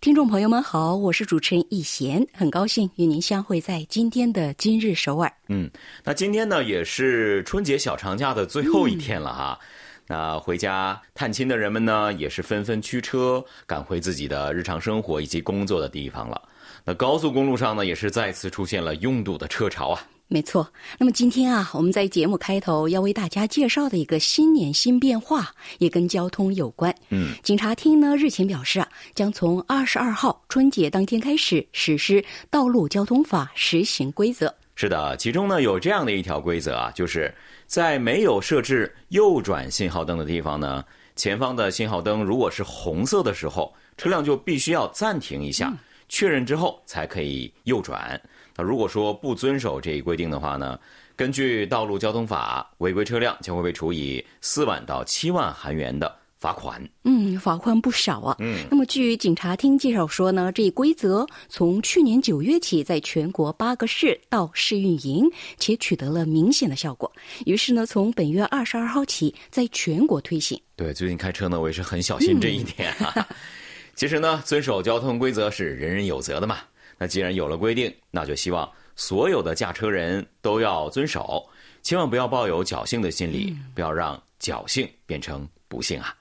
听众朋友们好，我是主持人易贤，很高兴与您相会在今天的今日首尔。嗯，那今天呢也是春节小长假的最后一天了哈。那回家探亲的人们呢，也是纷纷驱车赶回自己的日常生活以及工作的地方了。那高速公路上呢，也是再次出现了拥堵的车潮啊。没错，那么今天啊，我们在节目开头要为大家介绍的一个新年新变化，也跟交通有关。嗯，警察厅呢日前表示啊，将从二十二号春节当天开始实施道路交通法实行规则。是的，其中呢有这样的一条规则啊，就是在没有设置右转信号灯的地方呢，前方的信号灯如果是红色的时候，车辆就必须要暂停一下，确认之后才可以右转。那如果说不遵守这一规定的话呢，根据道路交通法，违规车辆将会被处以四万到七万韩元的罚款。嗯，罚款不少啊。嗯，那么据警察厅介绍说呢，这一规则从去年九月起，在全国八个市到试运营，且取得了明显的效果。于是呢，从本月二十二号起，在全国推行。对，最近开车呢，我也是很小心这一点啊。其实呢，遵守交通规则是人人有责的嘛。那既然有了规定，那就希望所有的驾车人都要遵守，千万不要抱有侥幸的心理，不要让侥幸变成不幸啊！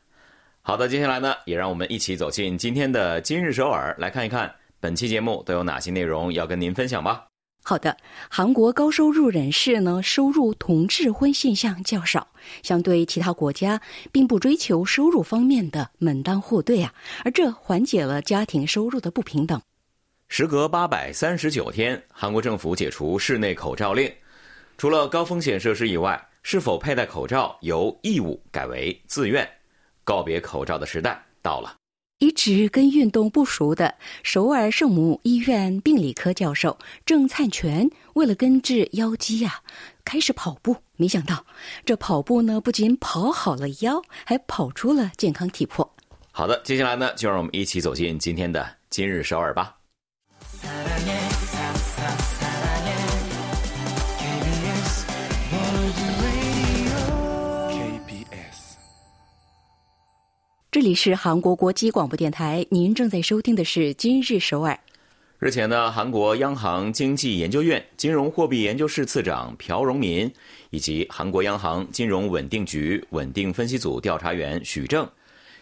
好的，接下来呢，也让我们一起走进今天的今日首尔，来看一看本期节目都有哪些内容要跟您分享吧。好的，韩国高收入人士呢，收入同质婚现象较少，相对其他国家，并不追求收入方面的门当户对啊，而这缓解了家庭收入的不平等。时隔八百三十九天，韩国政府解除室内口罩令。除了高风险设施以外，是否佩戴口罩由义务改为自愿。告别口罩的时代到了。一直跟运动不熟的首尔圣母医院病理科教授郑灿全，为了根治腰肌呀，开始跑步。没想到，这跑步呢，不仅跑好了腰，还跑出了健康体魄。好的，接下来呢，就让我们一起走进今天的今日首尔吧。这里是韩国国际广播电台，您正在收听的是《今日首尔》。日前呢，韩国央行经济研究院金融货币研究室次长朴荣民以及韩国央行金融稳定局稳定分析组调查员许正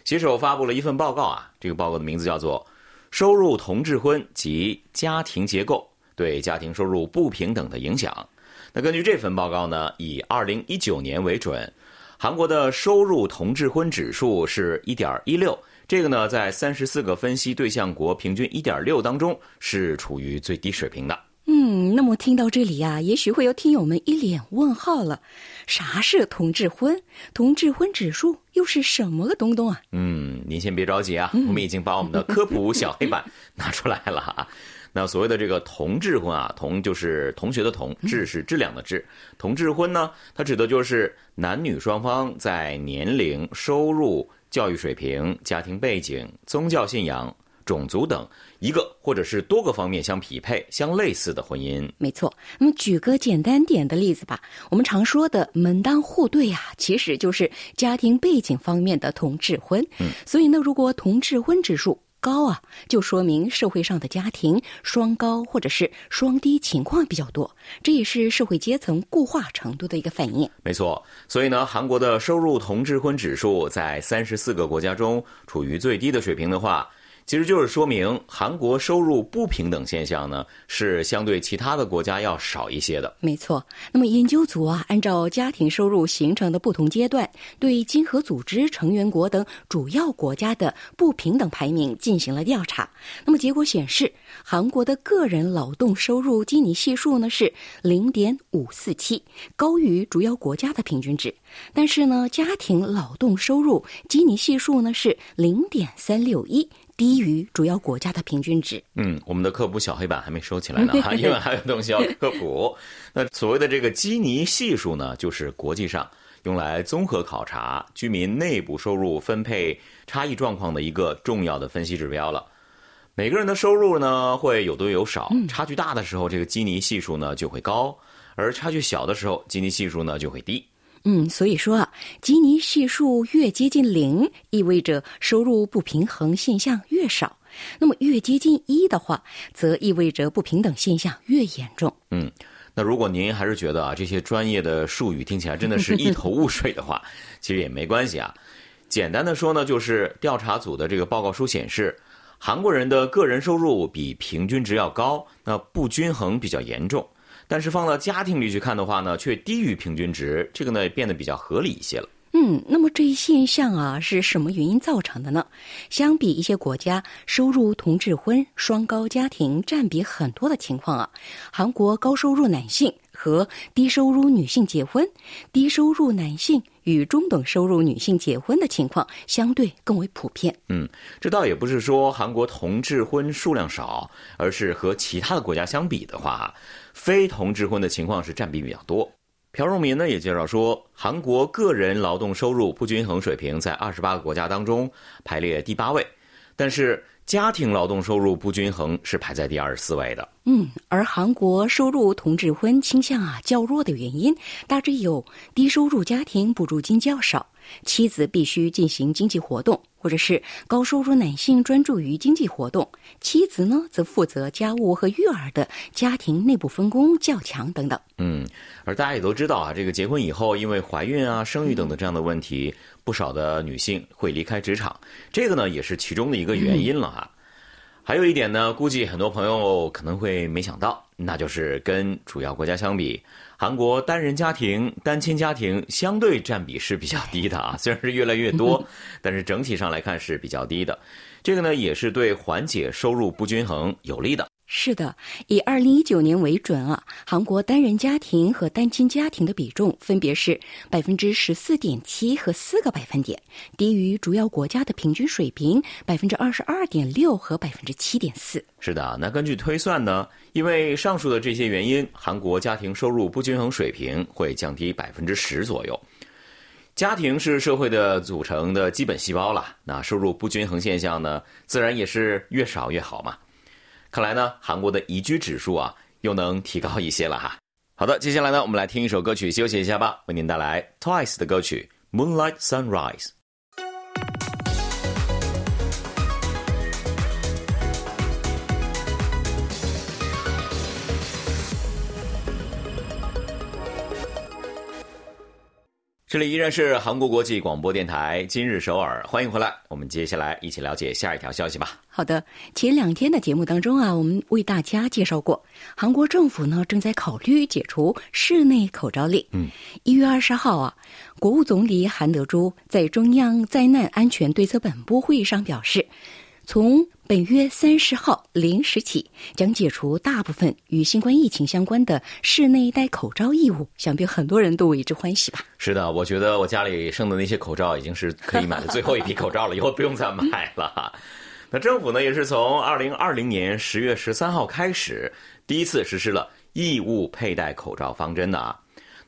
携手发布了一份报告啊，这个报告的名字叫做《收入同质婚及家庭结构对家庭收入不平等的影响》。那根据这份报告呢，以二零一九年为准。韩国的收入同质婚指数是一点一六，这个呢，在三十四个分析对象国平均一点六当中是处于最低水平的。嗯，那么听到这里呀，也许会有听友们一脸问号了：啥是同质婚？同质婚指数又是什么个东东啊？嗯，您先别着急啊，我们已经把我们的科普小黑板拿出来了哈。那所谓的这个同质婚啊，同就是同学的同，质是质量的质。同质婚呢，它指的就是男女双方在年龄、收入、教育水平、家庭背景、宗教信仰、种族等一个或者是多个方面相匹配、相类似的婚姻。没错。那么举个简单点的例子吧，我们常说的门当户对呀，其实就是家庭背景方面的同质婚。嗯，所以呢，如果同质婚指数，高啊，就说明社会上的家庭双高或者是双低情况比较多，这也是社会阶层固化程度的一个反应。没错，所以呢，韩国的收入同质婚指数在三十四个国家中处于最低的水平的话。其实就是说明韩国收入不平等现象呢，是相对其他的国家要少一些的。没错。那么研究组啊，按照家庭收入形成的不同阶段，对经合组织成员国等主要国家的不平等排名进行了调查。那么结果显示，韩国的个人劳动收入基尼系数呢是零点五四七，高于主要国家的平均值。但是呢，家庭劳动收入基尼系数呢是零点三六一。低于主要国家的平均值。嗯，我们的科普小黑板还没收起来呢，哈，因为还有东西要科普。那所谓的这个基尼系数呢，就是国际上用来综合考察居民内部收入分配差异状况的一个重要的分析指标了。每个人的收入呢会有多有少，差距大的时候，这个基尼系数呢就会高；而差距小的时候，基尼系数呢就会低。嗯，所以说啊，基尼系数越接近零，意味着收入不平衡现象越少；那么越接近一的话，则意味着不平等现象越严重。嗯，那如果您还是觉得啊这些专业的术语听起来真的是一头雾水的话，其实也没关系啊。简单的说呢，就是调查组的这个报告书显示，韩国人的个人收入比平均值要高，那不均衡比较严重。但是放到家庭里去看的话呢，却低于平均值，这个呢变得比较合理一些了。嗯，那么这一现象啊是什么原因造成的呢？相比一些国家收入同质婚、双高家庭占比很多的情况啊，韩国高收入男性和低收入女性结婚，低收入男性与中等收入女性结婚的情况相对更为普遍。嗯，这倒也不是说韩国同质婚数量少，而是和其他的国家相比的话。非同质婚的情况是占比比较多。朴荣民呢也介绍说，韩国个人劳动收入不均衡水平在二十八个国家当中排列第八位，但是家庭劳动收入不均衡是排在第二十四位的。嗯，而韩国收入同质婚倾向啊较弱的原因，大致有低收入家庭补助金较少。妻子必须进行经济活动，或者是高收入男性专注于经济活动，妻子呢则负责家务和育儿的家庭内部分工较强等等。嗯，而大家也都知道啊，这个结婚以后，因为怀孕啊、生育等等这样的问题，不少的女性会离开职场，这个呢也是其中的一个原因了哈。还有一点呢，估计很多朋友可能会没想到，那就是跟主要国家相比。韩国单人家庭、单亲家庭相对占比是比较低的啊，虽然是越来越多，但是整体上来看是比较低的。这个呢，也是对缓解收入不均衡有利的。是的，以二零一九年为准啊，韩国单人家庭和单亲家庭的比重分别是百分之十四点七和四个百分点，低于主要国家的平均水平百分之二十二点六和百分之七点四。是的，那根据推算呢，因为上述的这些原因，韩国家庭收入不均衡水平会降低百分之十左右。家庭是社会的组成的基本细胞了，那收入不均衡现象呢，自然也是越少越好嘛。看来呢，韩国的宜居指数啊，又能提高一些了哈。好的，接下来呢，我们来听一首歌曲休息一下吧。为您带来 Twice 的歌曲《Moonlight Sunrise》。这里依然是韩国国际广播电台今日首尔，欢迎回来。我们接下来一起了解下一条消息吧。好的，前两天的节目当中啊，我们为大家介绍过，韩国政府呢正在考虑解除室内口罩令。嗯，一月二十号啊，国务总理韩德洙在中央灾难安全对策本部会议上表示。从本月三十号零时起，将解除大部分与新冠疫情相关的室内戴口罩义务。想必很多人都为之欢喜吧？是的，我觉得我家里剩的那些口罩已经是可以买的最后一批口罩了，以后不用再买了。那政府呢，也是从二零二零年十月十三号开始，第一次实施了义务佩戴口罩方针的啊。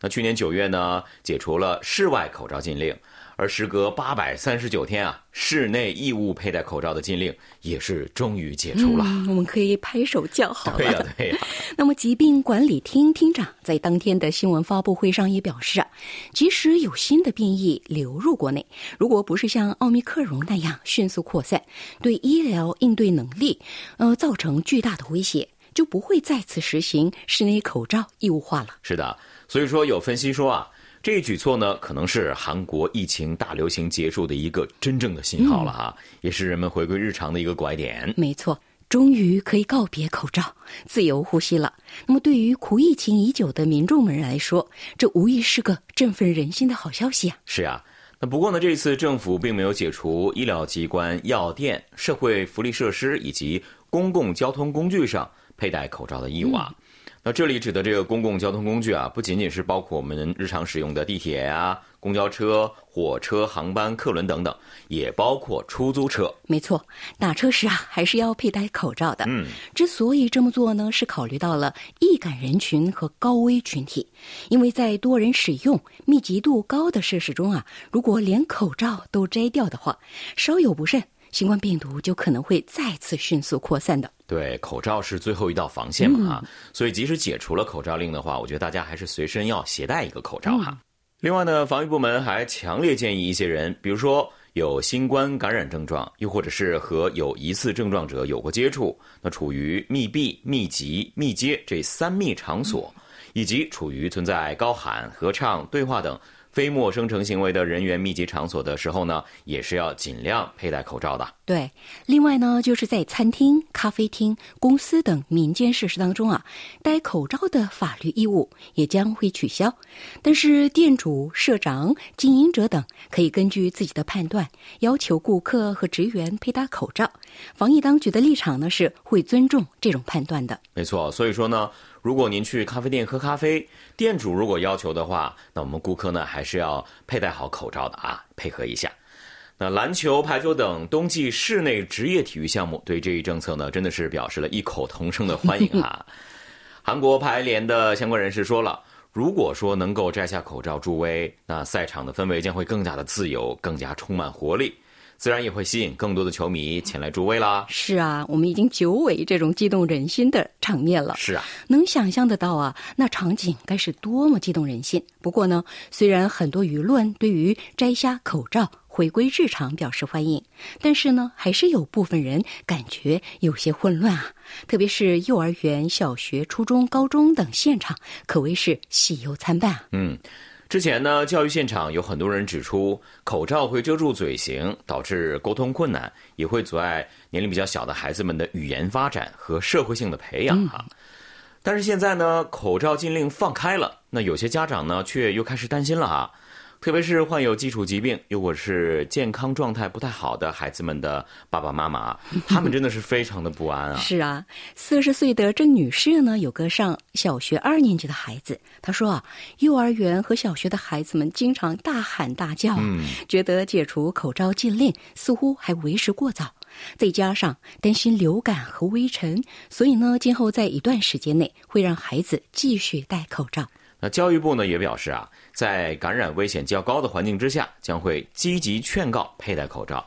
那去年九月呢，解除了室外口罩禁令。而时隔八百三十九天啊，室内义务佩戴口罩的禁令也是终于解除了。我们可以拍手叫好。对呀，对呀。那么，疾病管理厅厅长在当天的新闻发布会上也表示啊，即使有新的变异流入国内，如果不是像奥密克戎那样迅速扩散，对医疗应对能力呃造成巨大的威胁，就不会再次实行室内口罩义务化了。是的，所以说有分析说啊。这一举措呢，可能是韩国疫情大流行结束的一个真正的信号了哈，也是人们回归日常的一个拐点。没错，终于可以告别口罩，自由呼吸了。那么，对于苦疫情已久的民众们来说，这无疑是个振奋人心的好消息啊！是啊，那不过呢，这次政府并没有解除医疗机关、药店、社会福利设施以及公共交通工具上佩戴口罩的义务啊。那这里指的这个公共交通工具啊，不仅仅是包括我们日常使用的地铁啊、公交车、火车、航班、客轮等等，也包括出租车。没错，打车时啊，还是要佩戴口罩的。嗯，之所以这么做呢，是考虑到了易感人群和高危群体，因为在多人使用、密集度高的设施中啊，如果连口罩都摘掉的话，稍有不慎。新冠病毒就可能会再次迅速扩散的。对，口罩是最后一道防线嘛啊，所以即使解除了口罩令的话，我觉得大家还是随身要携带一个口罩哈。另外呢，防疫部门还强烈建议一些人，比如说有新冠感染症状，又或者是和有疑似症状者有过接触，那处于密闭、密集、密接这三密场所，以及处于存在高喊、合唱、对话等。非陌生成行为的人员密集场所的时候呢，也是要尽量佩戴口罩的。对，另外呢，就是在餐厅、咖啡厅、公司等民间设施当中啊，戴口罩的法律义务也将会取消。但是，店主、社长、经营者等可以根据自己的判断，要求顾客和职员佩戴口罩。防疫当局的立场呢，是会尊重这种判断的。没错，所以说呢。如果您去咖啡店喝咖啡，店主如果要求的话，那我们顾客呢还是要佩戴好口罩的啊，配合一下。那篮球、排球等冬季室内职业体育项目对这一政策呢，真的是表示了异口同声的欢迎啊。韩国排联的相关人士说了，如果说能够摘下口罩助威，那赛场的氛围将会更加的自由，更加充满活力。自然也会吸引更多的球迷前来助威啦。是啊，我们已经久违这种激动人心的场面了。是啊，能想象得到啊，那场景该是多么激动人心。不过呢，虽然很多舆论对于摘下口罩回归日常表示欢迎，但是呢，还是有部分人感觉有些混乱啊。特别是幼儿园、小学、初中、高中等现场，可谓是喜忧参半啊。嗯。之前呢，教育现场有很多人指出，口罩会遮住嘴型，导致沟通困难，也会阻碍年龄比较小的孩子们的语言发展和社会性的培养哈。但是现在呢，口罩禁令放开了，那有些家长呢，却又开始担心了啊。特别是患有基础疾病又或是健康状态不太好的孩子们的爸爸妈妈，他们真的是非常的不安啊！是啊，四十岁的郑女士呢，有个上小学二年级的孩子，她说啊，幼儿园和小学的孩子们经常大喊大叫，觉得解除口罩禁令似乎还为时过早，再加上担心流感和微尘，所以呢，今后在一段时间内会让孩子继续戴口罩。那教育部呢也表示啊，在感染危险较高的环境之下，将会积极劝告佩戴口罩。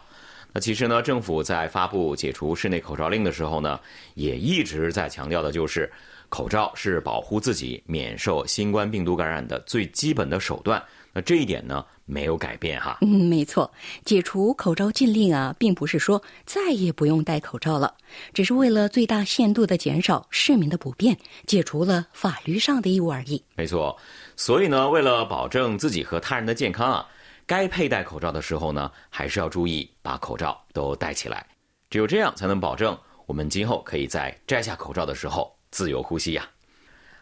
那其实呢，政府在发布解除室内口罩令的时候呢，也一直在强调的就是，口罩是保护自己免受新冠病毒感染的最基本的手段。那这一点呢？没有改变哈，嗯，没错，解除口罩禁令啊，并不是说再也不用戴口罩了，只是为了最大限度的减少市民的不便，解除了法律上的义务而已。没错，所以呢，为了保证自己和他人的健康啊，该佩戴口罩的时候呢，还是要注意把口罩都戴起来，只有这样才能保证我们今后可以在摘下口罩的时候自由呼吸呀。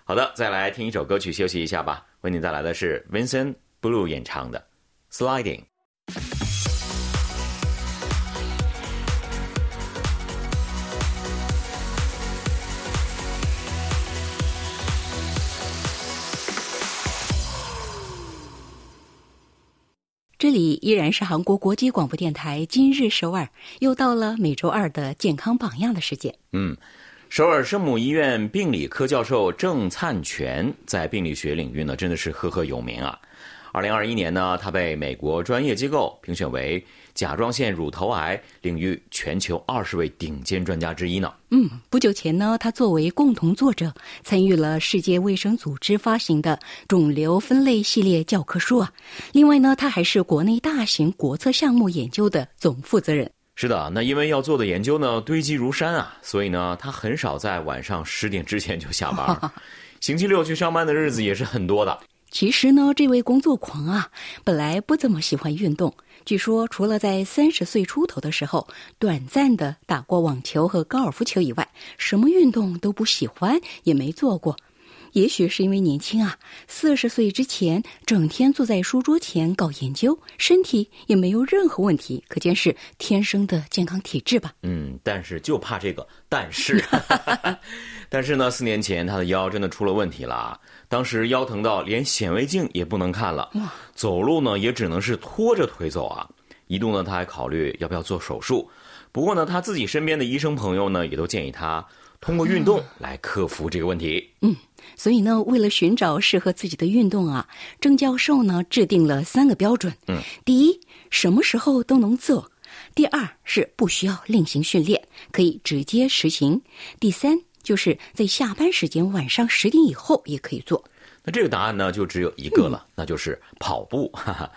好的，再来听一首歌曲休息一下吧，为您带来的是 Vincent Blue 演唱的。Sliding。这里依然是韩国国际广播电台今日首尔，又到了每周二的健康榜样的时间。嗯，首尔圣母医院病理科教授郑灿全在病理学领域呢，真的是赫赫有名啊。二零二一年呢，他被美国专业机构评选为甲状腺乳头癌领域全球二十位顶尖专家之一呢。嗯，不久前呢，他作为共同作者参与了世界卫生组织发行的肿瘤分类系列教科书啊。另外呢，他还是国内大型国策项目研究的总负责人。是的，那因为要做的研究呢堆积如山啊，所以呢，他很少在晚上十点之前就下班，星期六去上班的日子也是很多的。其实呢，这位工作狂啊，本来不怎么喜欢运动。据说，除了在三十岁出头的时候短暂的打过网球和高尔夫球以外，什么运动都不喜欢，也没做过。也许是因为年轻啊，四十岁之前整天坐在书桌前搞研究，身体也没有任何问题，可见是天生的健康体质吧。嗯，但是就怕这个但是，但是呢，四年前他的腰真的出了问题了，当时腰疼到连显微镜也不能看了，走路呢也只能是拖着腿走啊。一度呢，他还考虑要不要做手术，不过呢，他自己身边的医生朋友呢，也都建议他通过运动来克服这个问题。嗯，所以呢，为了寻找适合自己的运动啊，郑教授呢制定了三个标准。嗯，第一，什么时候都能做；第二是不需要另行训练，可以直接实行；第三，就是在下班时间晚上十点以后也可以做。那这个答案呢，就只有一个了，那就是跑步。哈哈。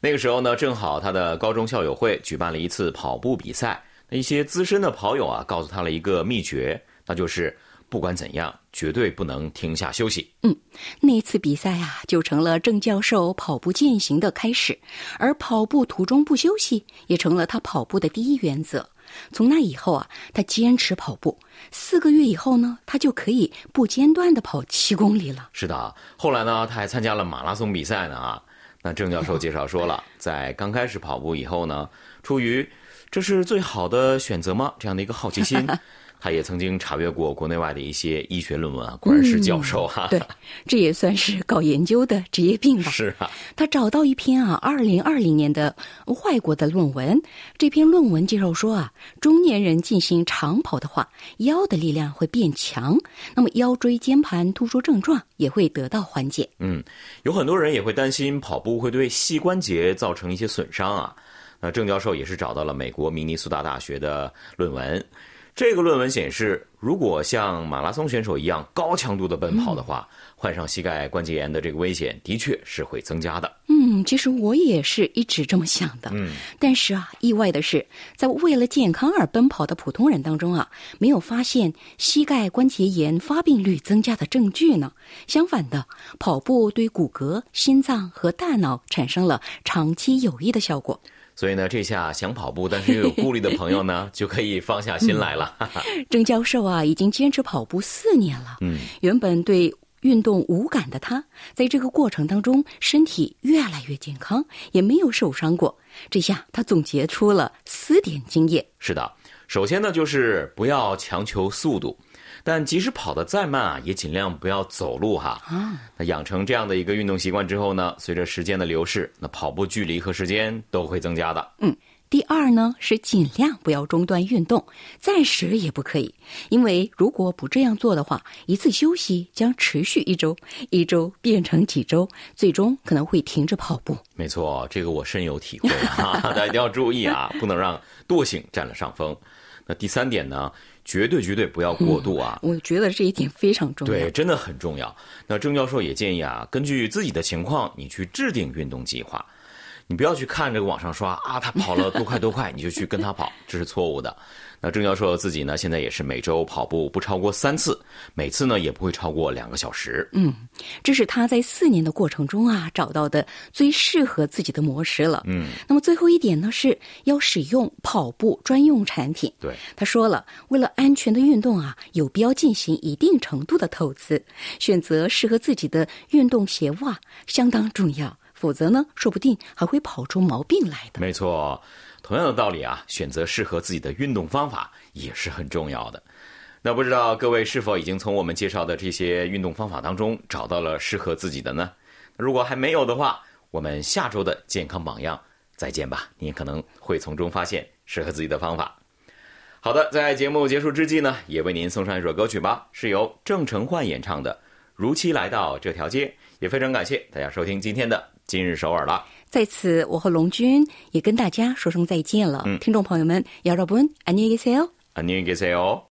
那个时候呢，正好他的高中校友会举办了一次跑步比赛。那一些资深的跑友啊，告诉他了一个秘诀，那就是不管怎样，绝对不能停下休息。嗯，那次比赛啊，就成了郑教授跑步践行的开始，而跑步途中不休息，也成了他跑步的第一原则。从那以后啊，他坚持跑步，四个月以后呢，他就可以不间断的跑七公里了。是的，后来呢，他还参加了马拉松比赛呢啊。那郑教授介绍说了，在刚开始跑步以后呢，出于这是最好的选择吗？这样的一个好奇心。他也曾经查阅过国内外的一些医学论文啊，果然是教授哈。对，这也算是搞研究的职业病吧。是啊，他找到一篇啊，二零二零年的外国的论文。这篇论文介绍说啊，中年人进行长跑的话，腰的力量会变强，那么腰椎间盘突出症状也会得到缓解。嗯，有很多人也会担心跑步会对膝关节造成一些损伤啊。那郑教授也是找到了美国明尼苏达大学的论文。这个论文显示，如果像马拉松选手一样高强度的奔跑的话，患上膝盖关节炎的这个危险的确是会增加的。嗯，其实我也是一直这么想的。嗯，但是啊，意外的是，在为了健康而奔跑的普通人当中啊，没有发现膝盖关节炎发病率增加的证据呢。相反的，跑步对骨骼、心脏和大脑产生了长期有益的效果。所以呢，这下想跑步但是又有顾虑的朋友呢，就可以放下心来了。郑教授啊，已经坚持跑步四年了。嗯，原本对运动无感的他，在这个过程当中，身体越来越健康，也没有受伤过。这下他总结出了四点经验。是的，首先呢，就是不要强求速度。但即使跑得再慢啊，也尽量不要走路哈。啊，那养成这样的一个运动习惯之后呢，随着时间的流逝，那跑步距离和时间都会增加的。嗯，第二呢是尽量不要中断运动，暂时也不可以，因为如果不这样做的话，一次休息将持续一周，一周变成几周，最终可能会停止跑步。没错，这个我深有体会哈，大家一定要注意啊，不能让惰性占了上风。那第三点呢？绝对绝对不要过度啊！我觉得这一点非常重要。对，真的很重要。那郑教授也建议啊，根据自己的情况，你去制定运动计划。你不要去看这个网上刷啊，他跑了多快多快，你就去跟他跑，这是错误的。那郑教授自己呢，现在也是每周跑步不超过三次，每次呢也不会超过两个小时。嗯，这是他在四年的过程中啊找到的最适合自己的模式了。嗯，那么最后一点呢，是要使用跑步专用产品。对，他说了，为了安全的运动啊，有必要进行一定程度的投资，选择适合自己的运动鞋袜相当重要。否则呢，说不定还会跑出毛病来的。没错，同样的道理啊，选择适合自己的运动方法也是很重要的。那不知道各位是否已经从我们介绍的这些运动方法当中找到了适合自己的呢？如果还没有的话，我们下周的健康榜样再见吧，你可能会从中发现适合自己的方法。好的，在节目结束之际呢，也为您送上一首歌曲吧，是由郑成焕演唱的《如期来到这条街》，也非常感谢大家收听今天的。今日首尔了，在此我和龙军也跟大家说声再见了。嗯，听众朋友们，여러분안녕히계세 요， 안녕히계세 요。